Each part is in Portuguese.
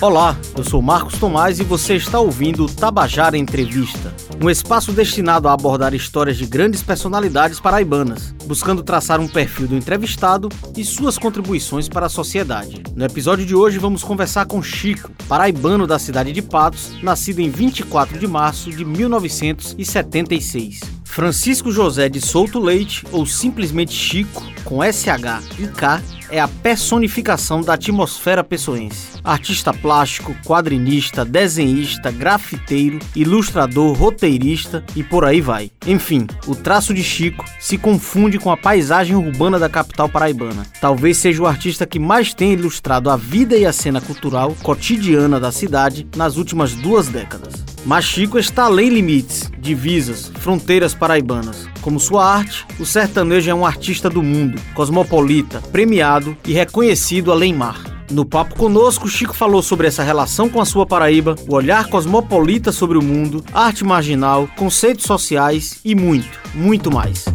Olá, eu sou Marcos Tomás e você está ouvindo o Tabajara Entrevista, um espaço destinado a abordar histórias de grandes personalidades paraibanas, buscando traçar um perfil do entrevistado e suas contribuições para a sociedade. No episódio de hoje vamos conversar com Chico, paraibano da cidade de Patos, nascido em 24 de março de 1976. Francisco José de Souto Leite, ou simplesmente Chico, com SH e K, é a personificação da atmosfera pessoense. Artista plástico, quadrinista, desenhista, grafiteiro, ilustrador, roteirista e por aí vai. Enfim, o traço de Chico se confunde com a paisagem urbana da capital paraibana. Talvez seja o artista que mais tenha ilustrado a vida e a cena cultural cotidiana da cidade nas últimas duas décadas. Mas Chico está além limites, divisas, fronteiras paraibanas. Como sua arte, o sertanejo é um artista do mundo, cosmopolita, premiado e reconhecido além mar. No papo conosco, Chico falou sobre essa relação com a sua Paraíba, o olhar cosmopolita sobre o mundo, arte marginal, conceitos sociais e muito, muito mais.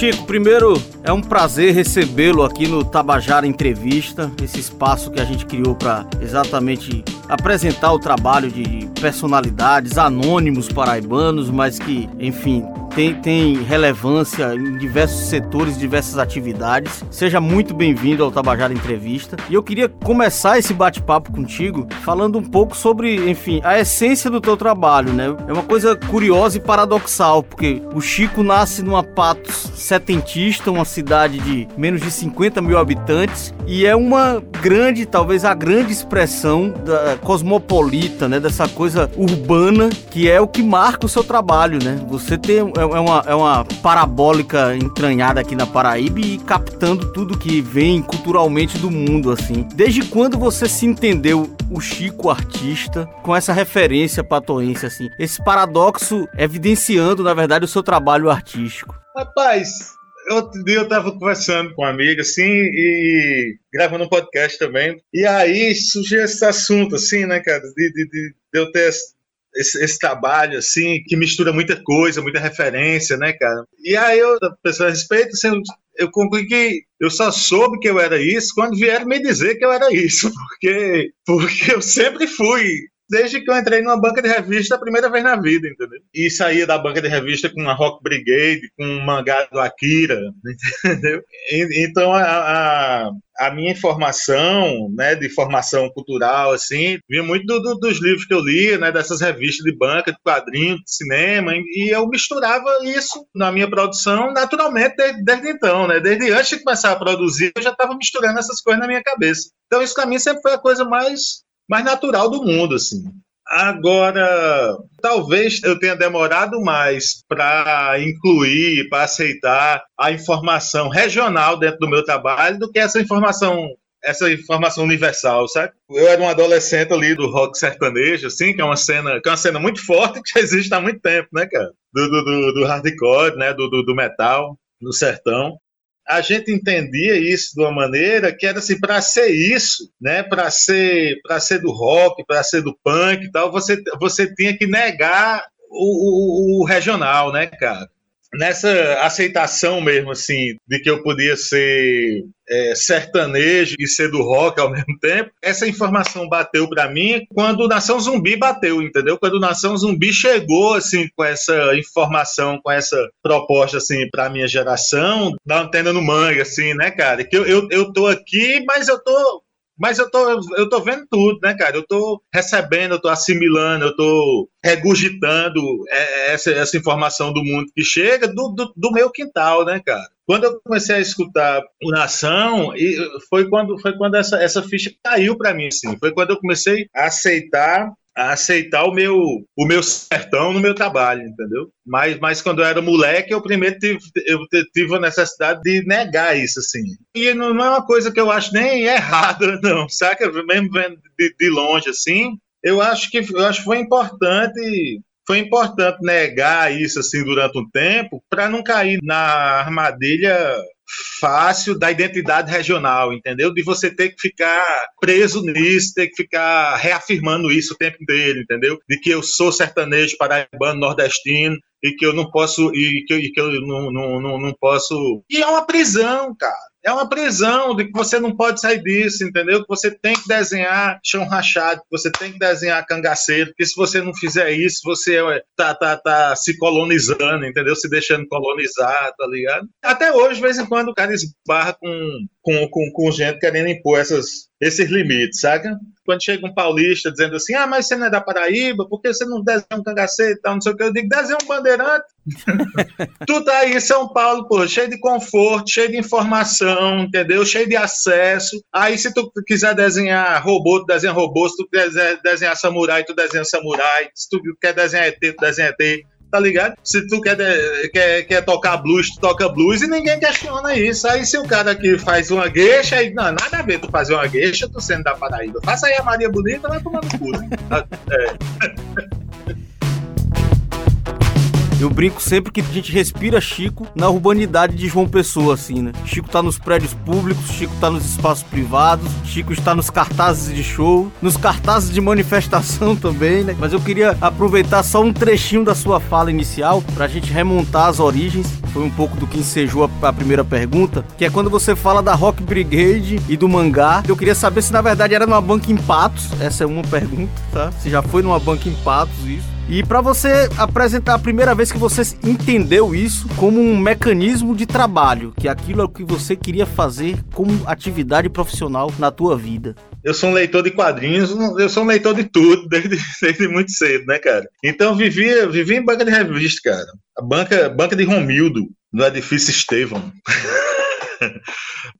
Chico, primeiro é um prazer recebê-lo aqui no Tabajara Entrevista, esse espaço que a gente criou para exatamente apresentar o trabalho de personalidades anônimos paraibanos, mas que, enfim, tem, tem relevância em diversos setores, diversas atividades. Seja muito bem-vindo ao Tabajara Entrevista. E eu queria começar esse bate-papo contigo falando um pouco sobre, enfim, a essência do teu trabalho, né? É uma coisa curiosa e paradoxal, porque o Chico nasce numa Patos setentista, uma cidade de menos de 50 mil habitantes, e é uma grande, talvez a grande expressão da cosmopolita, né? Dessa coisa urbana que é o que marca o seu trabalho, né? Você tem é, é uma, é uma parabólica entranhada aqui na Paraíba e captando tudo que vem culturalmente do mundo, assim. Desde quando você se entendeu o Chico artista com essa referência patoense, assim? Esse paradoxo evidenciando, na verdade, o seu trabalho artístico. Rapaz, outro dia eu tava conversando com uma amiga, assim, e gravando um podcast também. E aí surgiu esse assunto, assim, né, cara, de, de, de eu ter esse, esse, trabalho, assim, que mistura muita coisa, muita referência, né, cara? E aí eu, a pessoa a respeito, assim, eu concluí que eu só soube que eu era isso quando vieram me dizer que eu era isso, porque, porque eu sempre fui desde que eu entrei numa banca de revista a primeira vez na vida, entendeu? E saía da banca de revista com uma Rock Brigade, com um mangá do Akira, entendeu? E, então a, a, a, minha informação, né, de formação cultural, assim, vinha muito do, do, dos livros que eu lia, né, dessas revistas de banca, de quadrinhos, de cinema, e eu misturava isso na minha produção naturalmente desde, desde então, né? Desde antes de começar a produzir, eu já estava misturando essas coisas na minha cabeça. Então isso para mim sempre foi a coisa mais mais natural do mundo, assim. Agora, talvez eu tenha demorado mais para incluir, para aceitar a informação regional dentro do meu trabalho do que essa informação essa informação universal, sabe? Eu era um adolescente ali do rock sertanejo, assim, que é uma cena, que é uma cena muito forte que já existe há muito tempo, né, cara? Do, do, do hardcore, né, do, do, do metal no sertão a gente entendia isso de uma maneira que era assim para ser isso, né? Para ser para ser do rock, para ser do punk e tal, você você tinha que negar o, o, o regional, né, cara? Nessa aceitação mesmo, assim, de que eu podia ser é, sertanejo e ser do rock ao mesmo tempo, essa informação bateu para mim quando Nação Zumbi bateu, entendeu? Quando Nação Zumbi chegou, assim, com essa informação, com essa proposta, assim, para minha geração, da antena no manga, assim, né, cara? Que eu, eu, eu tô aqui, mas eu tô mas eu tô, eu tô vendo tudo, né, cara? Eu tô recebendo, eu tô assimilando, eu tô regurgitando é, essa, essa informação do mundo que chega do, do, do meu quintal, né, cara? Quando eu comecei a escutar o Nação, foi quando, foi quando essa, essa ficha caiu para mim, assim. Foi quando eu comecei a aceitar a aceitar o meu o meu sertão no meu trabalho, entendeu? Mas, mas quando eu era moleque, eu primeiro tive, eu tive a necessidade de negar isso, assim. E não, é uma coisa que eu acho nem errada, não, saca? Mesmo vendo de, de longe, assim, eu acho que eu acho que foi importante foi importante negar isso assim durante um tempo para não cair na armadilha fácil da identidade regional, entendeu? De você ter que ficar preso nisso, ter que ficar reafirmando isso o tempo inteiro, entendeu? De que eu sou sertanejo paraibano, nordestino, e que eu não posso e que, e que eu não, não, não, não posso. E é uma prisão, cara é uma prisão de que você não pode sair disso, entendeu? Que você tem que desenhar chão rachado, que você tem que desenhar cangaceiro, porque se você não fizer isso, você tá, tá, tá se colonizando, entendeu? Se deixando colonizar, tá ligado? Até hoje, de vez em quando, o cara esbarra com, com, com, com gente querendo impor essas, esses limites, saca? Quando chega um paulista dizendo assim, ah, mas você não é da Paraíba, por que você não desenha um cangaceiro e tal, não sei o que, eu digo, desenha um bandeirante. tu tá aí em São Paulo, pô, cheio de conforto, cheio de informação, entendeu? Cheio de acesso. Aí se tu quiser desenhar robô, tu desenha robô, se tu quiser desenhar samurai, tu desenha samurai, se tu quer desenhar ET, tu desenha ET tá ligado? Se tu quer, quer, quer tocar blues, tu toca blues e ninguém questiona isso. Aí se o cara aqui faz uma gueixa, aí, não, nada a ver tu fazer uma gueixa, tu sendo da Paraíba. Faça aí a Maria Bonita, vai tomar no cu, né? é. Eu brinco sempre que a gente respira Chico na urbanidade de João Pessoa, assim, né? Chico tá nos prédios públicos, Chico tá nos espaços privados, Chico está nos cartazes de show, nos cartazes de manifestação também, né? Mas eu queria aproveitar só um trechinho da sua fala inicial pra gente remontar as origens. Foi um pouco do que ensejou a, a primeira pergunta, que é quando você fala da Rock Brigade e do mangá. Eu queria saber se na verdade era numa banca em Patos. Essa é uma pergunta, tá? Se já foi numa banca em Patos isso. E para você apresentar a primeira vez que você entendeu isso como um mecanismo de trabalho, que aquilo é o que você queria fazer como atividade profissional na tua vida. Eu sou um leitor de quadrinhos, eu sou um leitor de tudo, desde, desde muito cedo, né, cara? Então vivia, vivia em banca de revista, cara. A banca, banca de Romildo, no edifício Estevão.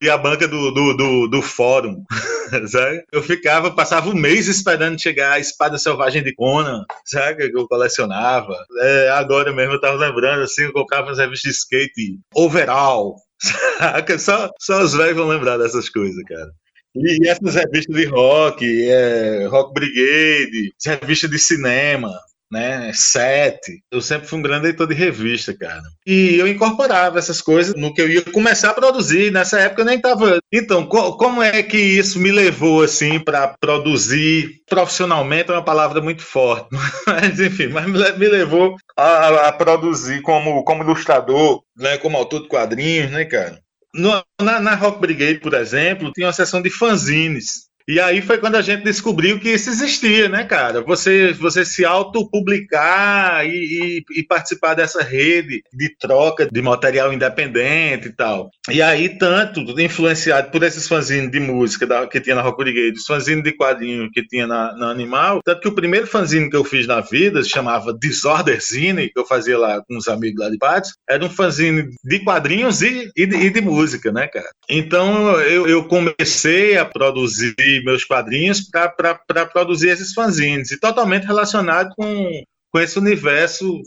e a banca do, do, do, do fórum. Sabe? Eu ficava, passava um mês esperando chegar a espada selvagem de Conan, sabe? Que eu colecionava. É, agora mesmo eu tava lembrando, assim, eu colocava nas revistas de skate, overall. Só, só os velhos vão lembrar dessas coisas, cara. E essas revistas de rock, é, Rock Brigade, revistas de cinema, né? Sete. Eu sempre fui um grande leitor de revista, cara. E eu incorporava essas coisas no que eu ia começar a produzir. Nessa época eu nem tava. Então, co como é que isso me levou, assim, para produzir profissionalmente? É uma palavra muito forte. Mas, enfim, mas me levou a, a produzir como, como ilustrador, né? Como autor de quadrinhos, né, cara? No, na, na Rock Brigade, por exemplo, tinha uma seção de fanzines. E aí foi quando a gente descobriu que isso existia, né, cara? Você, você se autopublicar e, e, e participar dessa rede de troca de material independente e tal. E aí, tanto influenciado por esses fanzines de música da, que tinha na Rock Brigade, os fanzines de quadrinho que tinha na, na, Animal, tanto que o primeiro fanzine que eu fiz na vida se chamava Disorder Zine, que eu fazia lá com uns amigos lá de Patos, era um fanzine de quadrinhos e, e, de, de música, né, cara? Então eu, eu comecei a produzir meus quadrinhos para produzir esses fanzines, e totalmente relacionado com, com esse universo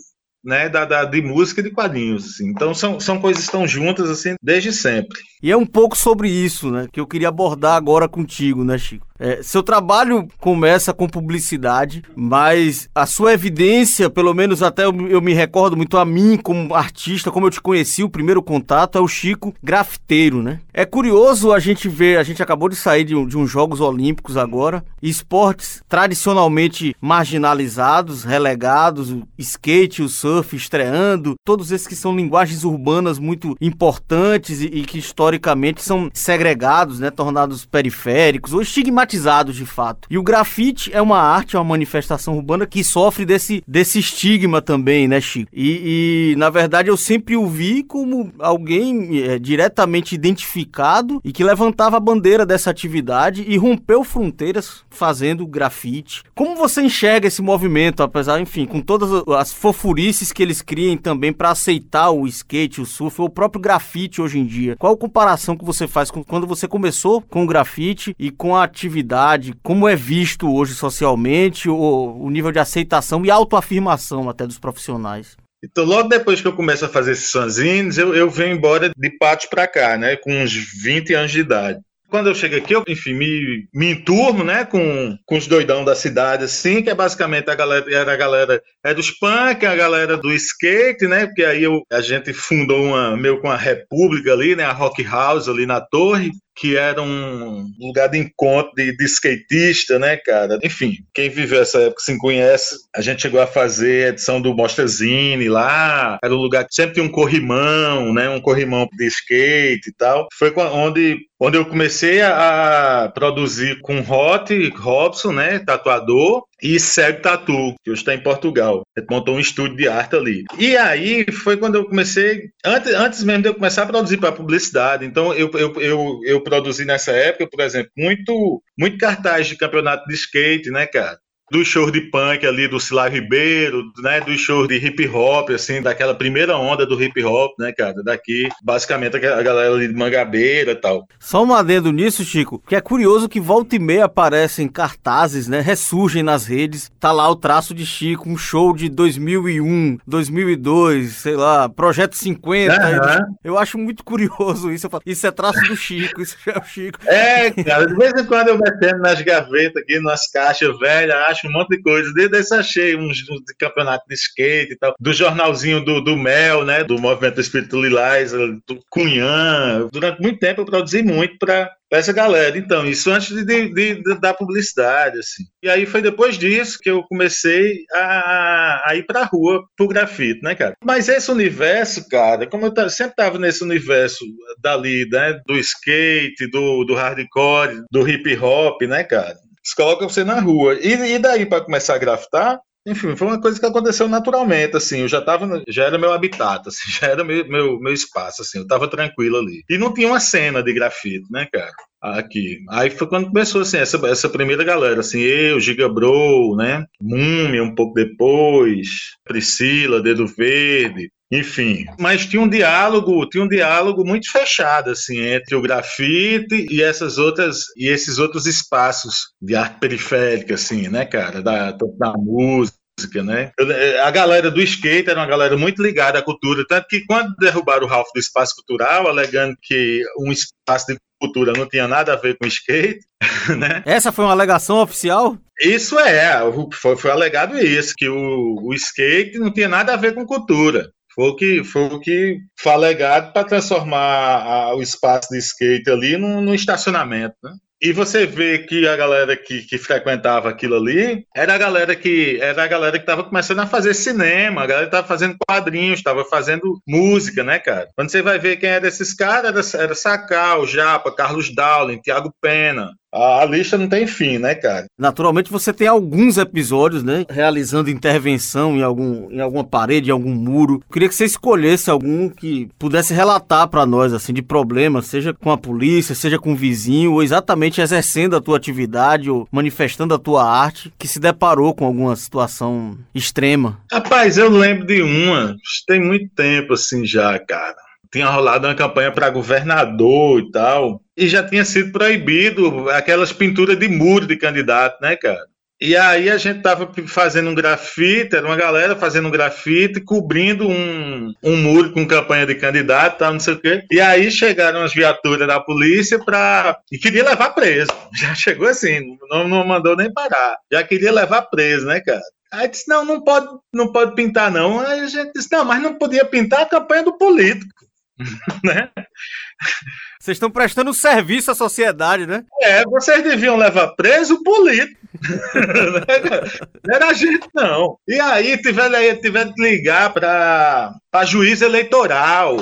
né, da, da, de música e de quadrinhos. Assim. Então são, são coisas que estão juntas assim desde sempre. E é um pouco sobre isso, né, que eu queria abordar agora contigo, né, Chico? É, seu trabalho começa com publicidade, mas a sua evidência, pelo menos até eu, eu, me recordo muito a mim como artista, como eu te conheci, o primeiro contato é o Chico grafiteiro, né? É curioso a gente ver, a gente acabou de sair de, de uns Jogos Olímpicos agora, esportes tradicionalmente marginalizados, relegados, o skate, o surf estreando, todos esses que são linguagens urbanas muito importantes e, e que historicamente são segregados, né, tornados periféricos ou estigmatizados estigmatizados de fato. E o grafite é uma arte, é uma manifestação urbana que sofre desse, desse estigma também, né, Chico? E, e na verdade eu sempre o vi como alguém é, diretamente identificado e que levantava a bandeira dessa atividade e rompeu fronteiras fazendo grafite. Como você enxerga esse movimento, apesar, enfim, com todas as fofurices que eles criam também para aceitar o skate, o surf, o próprio grafite hoje em dia? Qual a comparação que você faz com quando você começou com o grafite e com a atividade como é visto hoje socialmente, o, o nível de aceitação e autoafirmação até dos profissionais? Então, logo depois que eu começo a fazer esses fanzines, eu, eu venho embora de Patos para cá, né, com uns 20 anos de idade. quando eu chego aqui, eu, enfim, me, me enturmo, né, com, com os doidão da cidade, assim, que é basicamente a galera, era a galera é dos punk, a galera do skate, né, porque aí eu, a gente fundou uma, meio com a república ali, né, a Rock House ali na torre, que era um lugar de encontro de, de skatista, né, cara? Enfim, quem viveu essa época se conhece. A gente chegou a fazer a edição do Mostra Zine lá. Era um lugar que sempre tinha um corrimão, né? Um corrimão de skate e tal. Foi onde onde eu comecei a produzir com Hot Robson, né, tatuador, e Cego Tatu, que hoje está em Portugal. Ele montou um estúdio de arte ali. E aí foi quando eu comecei, antes, antes mesmo de eu começar a produzir para publicidade. Então eu, eu, eu, eu produzi nessa época, por exemplo, muito, muito cartaz de campeonato de skate, né, cara? Do show de punk ali do Silar Ribeiro, né, do show de hip hop, assim, daquela primeira onda do hip hop, né, cara, daqui, basicamente a galera ali de Mangabeira e tal. Só um adendo nisso, Chico, que é curioso que volta e meia aparecem cartazes, né, ressurgem nas redes, tá lá o traço de Chico, um show de 2001, 2002, sei lá, Projeto 50, uhum. eu acho muito curioso isso, falo, isso é traço do Chico, isso é o Chico. É, cara, de vez em quando eu metendo nas gavetas aqui, nas caixas velhas, acho um monte de coisa. Desde esse achei uns, de campeonato de skate e tal, do jornalzinho do, do Mel, né, do Movimento Espírito Lilás, do Cunhã. Durante muito tempo eu produzi muito para essa galera. Então, isso antes de, de, de, da publicidade, assim. E aí foi depois disso que eu comecei a, a ir pra rua pro grafite, né, cara? Mas esse universo, cara, como eu sempre tava nesse universo dali, né, do skate, do, do hardcore, do hip hop, né, cara? Eles colocam você na rua. E, e daí, para começar a grafitar, enfim, foi uma coisa que aconteceu naturalmente, assim, eu já tava, já era meu habitat, assim, já era meu, meu, meu espaço, assim, eu tava tranquilo ali. E não tinha uma cena de grafite, né, cara, aqui. Aí foi quando começou, assim, essa, essa primeira galera, assim, eu, Giga Bro, né, Múmia um pouco depois, Priscila, Dedo Verde, enfim, mas tinha um diálogo, tinha um diálogo muito fechado assim entre o grafite e essas outras e esses outros espaços de arte periférica assim, né, cara, da, da música né? A galera do skate era uma galera muito ligada à cultura, tanto que quando derrubaram o Ralph do espaço cultural, alegando que um espaço de cultura não tinha nada a ver com skate, né? Essa foi uma alegação oficial? Isso é, foi, foi alegado isso, que o, o skate não tinha nada a ver com cultura. Foi o que foi o que foi alegado para transformar a, o espaço de skate ali num, num estacionamento, né? E você vê que a galera que, que frequentava aquilo ali era a galera que era a galera que estava começando a fazer cinema, a galera estava fazendo quadrinhos, estava fazendo música, né, cara? Quando você vai ver quem era esses caras, era, era Sacal, Japa, Carlos Dowling, Thiago Pena, a lista não tem fim, né, cara? Naturalmente você tem alguns episódios, né, realizando intervenção em algum em alguma parede, em algum muro. Queria que você escolhesse algum que pudesse relatar para nós assim de problemas, seja com a polícia, seja com o vizinho, ou exatamente exercendo a tua atividade ou manifestando a tua arte, que se deparou com alguma situação extrema. Rapaz, eu lembro de uma, tem muito tempo assim já, cara tinha rolado uma campanha para governador e tal, e já tinha sido proibido aquelas pinturas de muro de candidato, né, cara? E aí a gente tava fazendo um grafite, era uma galera fazendo um grafite, cobrindo um, um muro com campanha de candidato, tal, não sei o quê. E aí chegaram as viaturas da polícia para e queria levar preso. Já chegou assim, não, não mandou nem parar. Já queria levar preso, né, cara? Aí disse, não, não pode, não pode pintar, não. Aí a gente disse, não, mas não podia pintar a campanha do político. né? Vocês estão prestando serviço à sociedade, né? É, vocês deviam levar preso o político. não era a gente, não. E aí tiveram, tiveram que ligar para a juiz eleitoral,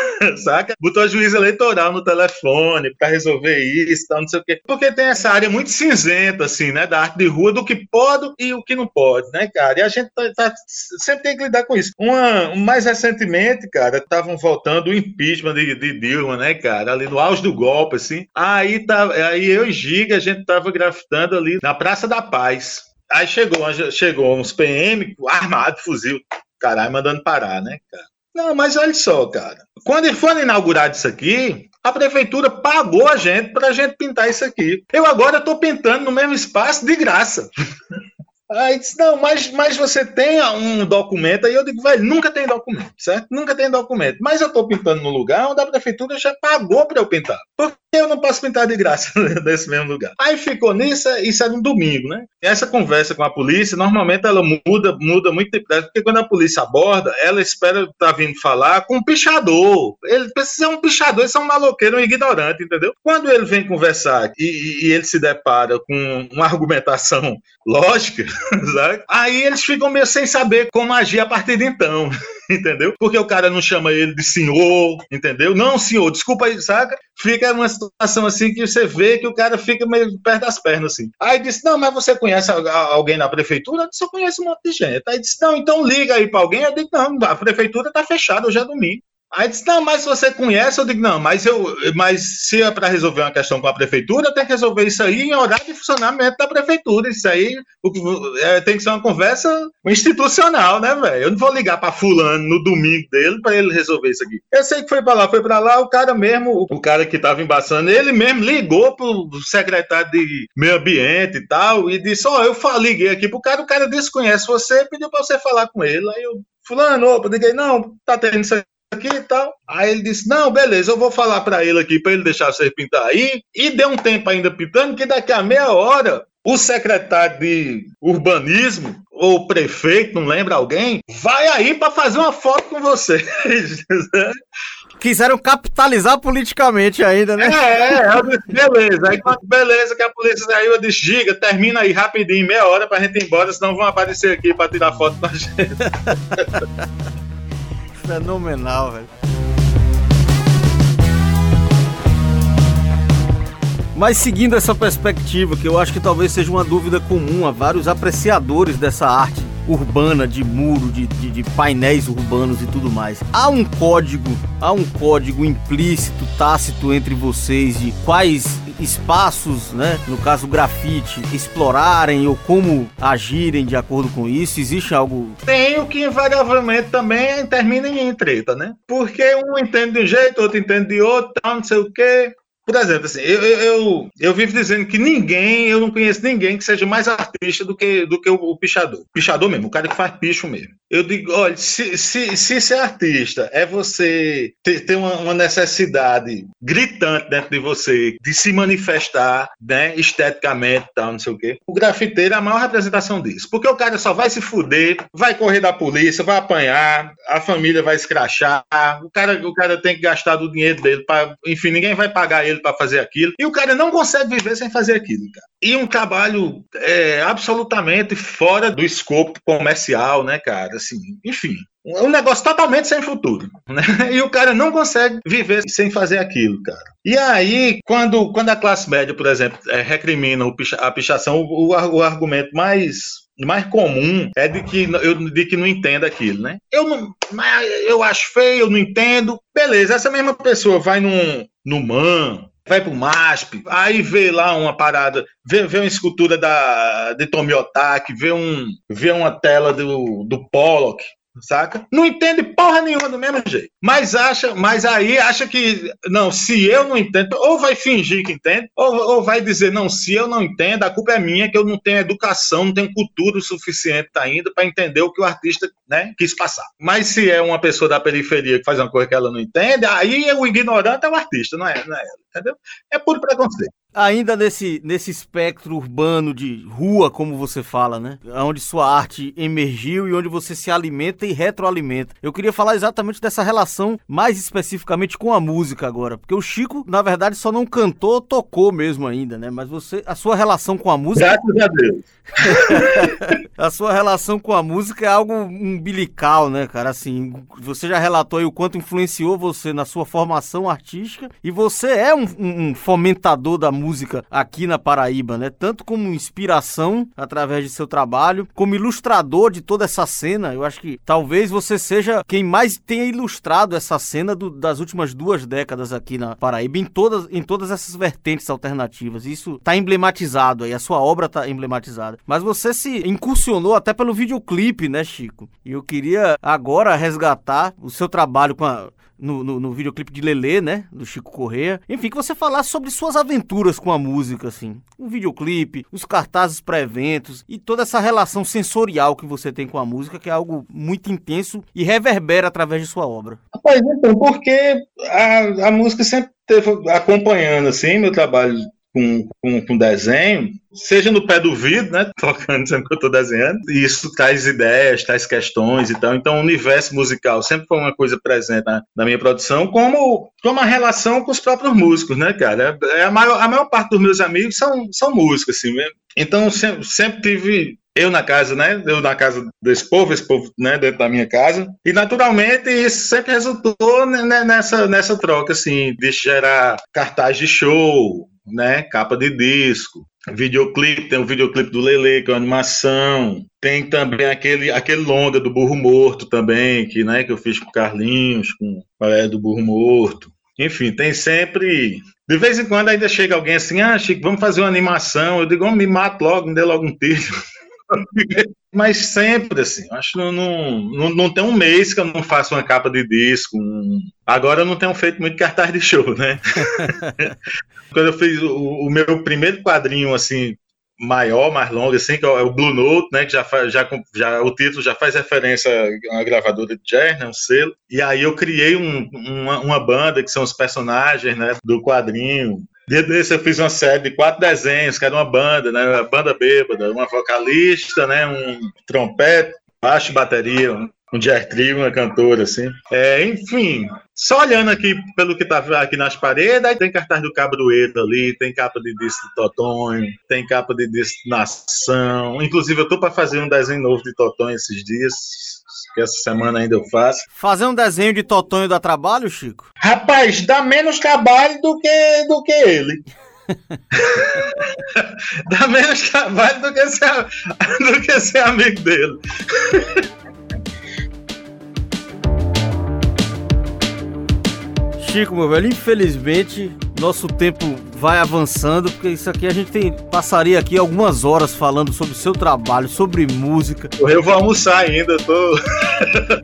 saca? Botou a juiz eleitoral no telefone para resolver isso, tal, não sei o quê. Porque tem essa área muito cinzenta, assim, né, da arte de rua, do que pode e o que não pode, né, cara? E a gente tá, tá, sempre tem que lidar com isso. Uma, mais recentemente, cara, estavam voltando o impeachment de, de Dilma, né, cara? Ali no auge do golpe, assim. Aí, tá, aí eu e Giga, a gente tava grafitando ali na Praça da Paz. Aí chegou, chegou uns PM armado, fuzil, caralho, mandando parar, né, cara? Não, mas olha só, cara. Quando eles foram inaugurar isso aqui, a prefeitura pagou a gente pra gente pintar isso aqui. Eu agora tô pintando no mesmo espaço de graça. Aí disse, não, mas, mas você tem um documento. Aí eu digo, velho, nunca tem documento, certo? Nunca tem documento. Mas eu tô pintando no lugar onde a prefeitura já pagou para eu pintar. Por que eu não posso pintar de graça nesse mesmo lugar? Aí ficou nisso, isso era um domingo, né? Essa conversa com a polícia, normalmente ela muda, muda muito tempo, porque quando a polícia aborda, ela espera estar tá vindo falar com um pichador. Ele precisa ser um pichador, isso é um maloqueiro, um ignorante, entendeu? Quando ele vem conversar e, e ele se depara com uma argumentação lógica, sabe? Aí eles ficam meio sem saber como agir a partir de então, entendeu? Porque o cara não chama ele de senhor, entendeu? Não, senhor, desculpa aí, saca? Fica uma situação assim que você vê que o cara fica meio perto das pernas, assim. Aí disse, não, mas você conhece alguém na prefeitura? Eu disse, eu conheço um monte de gente. Aí disse, não, então liga aí para alguém. Eu disse, não, a prefeitura tá fechada, hoje é domingo. Aí disse, não, mas você conhece, eu digo, não, mas eu, mas se é para resolver uma questão com a prefeitura, eu tenho que resolver isso aí em horário de funcionamento da prefeitura. Isso aí é, tem que ser uma conversa institucional, né, velho? Eu não vou ligar para fulano no domingo dele para ele resolver isso aqui. Eu sei que foi para lá, foi para lá, o cara mesmo, o cara que estava embaçando, ele mesmo ligou pro secretário de meio ambiente e tal, e disse, ó, oh, eu liguei aqui pro cara, o cara disse, conhece você, pediu para você falar com ele. Aí eu, fulano, opa, liguei, não, tá tendo isso aqui e tal. Aí ele disse: Não, beleza, eu vou falar para ele aqui, para ele deixar você pintar aí. E deu um tempo ainda pintando, que daqui a meia hora o secretário de urbanismo ou prefeito, não lembra alguém, vai aí para fazer uma foto com você. Quiseram capitalizar politicamente ainda, né? É, é, eu disse, beleza. Aí, beleza, que a polícia saiu, eu disse, Giga, termina aí rapidinho, meia hora pra gente ir embora, senão vão aparecer aqui pra tirar foto com a gente. Fenomenal, velho. Mas seguindo essa perspectiva, que eu acho que talvez seja uma dúvida comum a vários apreciadores dessa arte urbana, de muro, de, de, de, painéis urbanos e tudo mais. Há um código, há um código implícito, tácito entre vocês de quais espaços, né, no caso grafite, explorarem ou como agirem de acordo com isso? Existe algo? Tem o que invariavelmente também termina em treta, né? Porque um entende de um jeito, outro entende de outro, tal, não sei o quê. Por exemplo, assim, eu, eu, eu, vivo dizendo que ninguém, eu não conheço ninguém que seja mais artista do que, do que o, o pichador. Pichador mesmo, o cara que faz picho mesmo. Eu digo, olha, se, se, se ser artista é você ter, ter uma, uma, necessidade gritante dentro de você de se manifestar, né, esteticamente tal, não sei o quê, o grafiteiro é a maior representação disso. Porque o cara só vai se fuder, vai correr da polícia, vai apanhar, a família vai escrachar, o cara, o cara tem que gastar do dinheiro dele, pra, enfim, ninguém vai pagar ele para fazer aquilo. E o cara não consegue viver sem fazer aquilo, cara. E um trabalho é, absolutamente fora do escopo comercial, né, cara? Assim, enfim, um negócio totalmente sem futuro, né? E o cara não consegue viver sem fazer aquilo, cara. E aí, quando, quando a classe média, por exemplo, é, recrimina a pichação, o, o, argumento mais mais comum é de que eu de que não entenda aquilo, né? Eu não, eu acho feio, eu não entendo. Beleza, essa mesma pessoa vai num no MAN, vai pro MASP, aí vê lá uma parada, vê, vê uma escultura da, de Tomiotaki, vê, um, vê uma tela do, do Pollock, saca? Não entende porra nenhuma do mesmo jeito. Mas acha, mas aí acha que, não, se eu não entendo, ou vai fingir que entende, ou, ou vai dizer, não, se eu não entendo, a culpa é minha, que eu não tenho educação, não tenho cultura o suficiente ainda para entender o que o artista né, quis passar. Mas se é uma pessoa da periferia que faz uma coisa que ela não entende, aí o ignorante é o artista, não é, não é entendeu? É puro preconceito. Ainda nesse, nesse espectro urbano de rua, como você fala, né? Onde sua arte emergiu e onde você se alimenta e retroalimenta. Eu queria falar exatamente dessa relação, mais especificamente com a música agora. Porque o Chico, na verdade, só não cantou, tocou mesmo ainda, né? Mas você, a sua relação com a música. Graças a Deus. a sua relação com a música é algo umbilical, né, cara? Assim, você já relatou aí o quanto influenciou você na sua formação artística e você é um, um fomentador da música aqui na Paraíba, né? Tanto como inspiração através de seu trabalho, como ilustrador de toda essa cena. Eu acho que talvez você seja quem mais tenha ilustrado essa cena do, das últimas duas décadas aqui na Paraíba, em todas, em todas essas vertentes alternativas. Isso está emblematizado aí, a sua obra está emblematizada. Mas você se incursionou até pelo videoclipe, né, Chico? E eu queria agora resgatar o seu trabalho com a no, no, no videoclipe de Lelê, né? Do Chico Correia. Enfim, que você falasse sobre suas aventuras com a música, assim? O videoclipe, os cartazes para eventos e toda essa relação sensorial que você tem com a música, que é algo muito intenso e reverbera através de sua obra. Rapaz, então, porque a, a música sempre teve acompanhando, assim, meu trabalho com, com, com, desenho, seja no pé do vidro, né, tocando sempre que eu estou desenhando, e isso traz ideias, traz questões e tal. Então, o universo musical sempre foi uma coisa presente na, na minha produção, como, como a relação com os próprios músicos, né, cara? É, é a, maior, a maior parte dos meus amigos são, são músicos, assim mesmo. Então, sempre, sempre tive eu na casa, né? Eu na casa desse povo, esse povo, né, dentro da minha casa. E naturalmente isso sempre resultou nessa, nessa troca, assim, de gerar cartaz de show, né? Capa de disco, videoclipe, tem o videoclipe do Lele, que é uma animação. Tem também aquele, aquele longa do Burro Morto também, que, né, que eu fiz com o Carlinhos, com é, do Burro Morto. Enfim, tem sempre. De vez em quando ainda chega alguém assim, ah, Chico, vamos fazer uma animação. Eu digo, oh, me mata logo, me dê logo um tiro. Mas sempre assim, acho que não, não, não, tem um mês que eu não faço uma capa de disco. Um... Agora eu não tenho feito muito cartaz de show, né? Quando eu fiz o, o, meu primeiro quadrinho, assim, maior, mais longo, assim, que é o Blue Note, né? Que já, faz, já, já o título já faz referência a uma gravadora de jazz, né? Um selo. E aí eu criei um, uma, uma banda que são os personagens, né? Do quadrinho. Dia desse eu fiz uma série de quatro desenhos, que era uma banda, né? Uma banda bêbada, uma vocalista, né? Um trompete, baixo bateria, um jazz trio, uma cantora, assim. É, enfim, só olhando aqui pelo que tá aqui nas paredes, tem cartaz do Cabroeiro ali, tem capa de disco de Totonho, tem capa de disco de Nação. Inclusive, eu tô para fazer um desenho novo de Totonho esses dias que essa semana ainda eu faço. Fazer um desenho de Totonho dá trabalho, Chico? Rapaz, dá menos trabalho do que, do que ele. dá menos trabalho do que ser, do que ser amigo dele. Chico, meu velho, infelizmente nosso tempo vai avançando, porque isso aqui a gente tem, passaria aqui algumas horas falando sobre o seu trabalho, sobre música. Eu vou almoçar ainda, tô.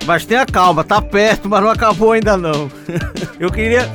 mas tenha calma, tá perto, mas não acabou ainda não. Eu queria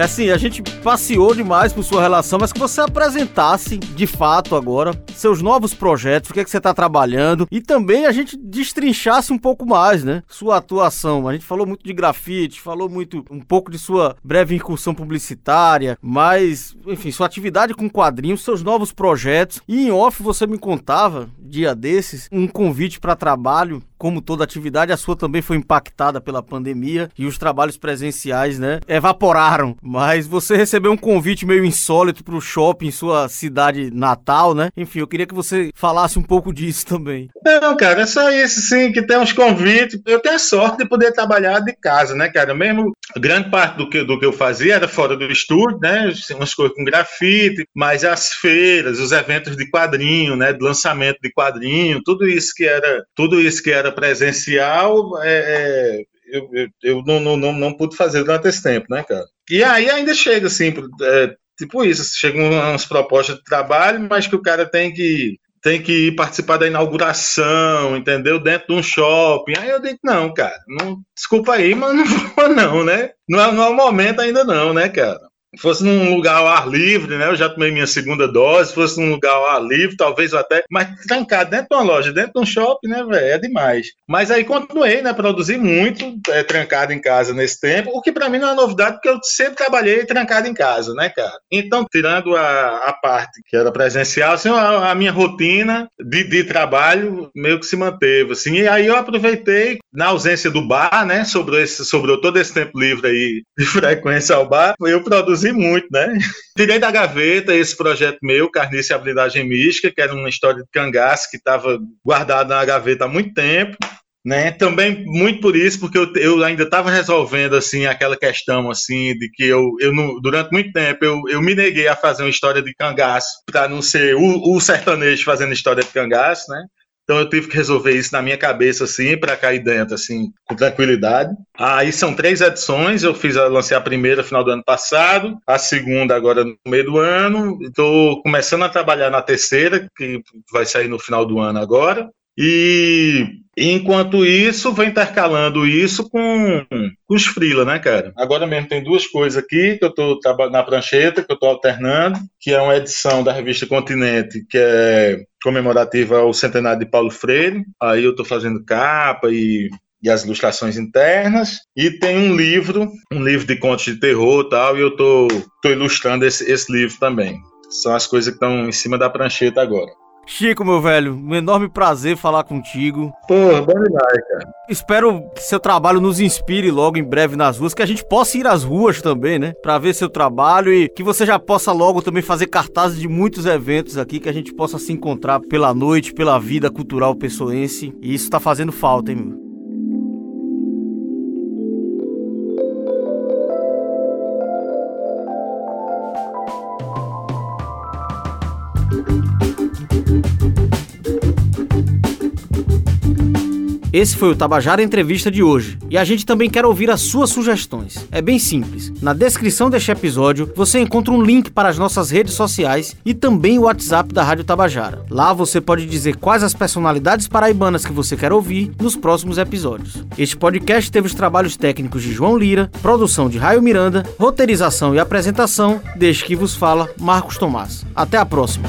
assim, a gente passeou demais por sua relação, mas que você apresentasse de fato agora seus novos projetos, o que é que você está trabalhando e também a gente destrinchasse um pouco mais, né? Sua atuação. A gente falou muito de grafite, falou muito um pouco de sua breve incursão publicitária, mas enfim, sua atividade com quadrinhos, seus novos projetos. E em off você me contava, dia desses, um convite para trabalho como toda atividade, a sua também foi impactada pela pandemia e os trabalhos presenciais, né, evaporaram. Mas você recebeu um convite meio insólito para o shopping em sua cidade natal, né? Enfim, eu queria que você falasse um pouco disso também. Não, cara, é só isso, sim, que tem uns convites. Eu tenho a sorte de poder trabalhar de casa, né, cara? Mesmo grande parte do que, do que eu fazia era fora do estúdio, né? Umas coisas com grafite, mas as feiras, os eventos de quadrinho, né? De lançamento de quadrinho, tudo isso que era, tudo isso que era presencial, é, é, eu, eu, eu não, não, não, não, pude fazer durante esse tempo, né, cara? E aí ainda chega, assim, é, tipo isso, chegam umas propostas de trabalho, mas que o cara tem que tem que ir participar da inauguração, entendeu? Dentro de um shopping. Aí eu digo, não, cara, não, desculpa aí, mas não vou não, né? Não é, não é o momento ainda não, né, cara? Fosse num lugar ao ar livre, né? Eu já tomei minha segunda dose, fosse num lugar ao ar livre, talvez até. Mas trancado dentro de uma loja, dentro de um shopping, né, velho? É demais. Mas aí continuei, né? Produzi muito, é, trancado em casa nesse tempo, o que para mim não é novidade, porque eu sempre trabalhei trancado em casa, né, cara? Então, tirando a, a parte que era presencial, assim, a, a minha rotina de, de trabalho meio que se manteve, assim. E aí eu aproveitei, na ausência do bar, né? Sobre, esse, sobre todo esse tempo livre aí de frequência ao bar, eu produzi produzi muito, né? Tirei da gaveta esse projeto meu, Carniça e Habilidade Mística, que era uma história de cangaço que estava guardada na gaveta há muito tempo. Né? Também muito por isso, porque eu, eu ainda estava resolvendo assim aquela questão assim de que eu, eu não, durante muito tempo eu, eu me neguei a fazer uma história de cangaço para não ser o, o sertanejo fazendo história de cangaço, né? Então eu tive que resolver isso na minha cabeça, assim, para cair dentro, assim, com tranquilidade. Aí são três edições, eu fiz, a, lancei a primeira no final do ano passado, a segunda agora no meio do ano, estou começando a trabalhar na terceira, que vai sair no final do ano agora. E enquanto isso, vem intercalando isso com, com os freela, né, cara? Agora mesmo tem duas coisas aqui que eu tô na prancheta, que eu tô alternando, que é uma edição da revista Continente, que é comemorativa ao centenário de Paulo Freire. Aí eu tô fazendo capa e e as ilustrações internas. E tem um livro, um livro de contos de terror tal, e eu tô, tô ilustrando esse, esse livro também. São as coisas que estão em cima da prancheta agora. Chico, meu velho, um enorme prazer falar contigo. Porra, bom demais, cara. Espero que seu trabalho nos inspire logo em breve nas ruas, que a gente possa ir às ruas também, né? Pra ver seu trabalho e que você já possa logo também fazer cartazes de muitos eventos aqui, que a gente possa se encontrar pela noite, pela vida cultural pessoense. E isso tá fazendo falta, hein, meu? Esse foi o Tabajara Entrevista de hoje e a gente também quer ouvir as suas sugestões. É bem simples. Na descrição deste episódio você encontra um link para as nossas redes sociais e também o WhatsApp da Rádio Tabajara. Lá você pode dizer quais as personalidades paraibanas que você quer ouvir nos próximos episódios. Este podcast teve os trabalhos técnicos de João Lira, produção de Raio Miranda, roteirização e apresentação, desde que vos fala Marcos Tomás. Até a próxima.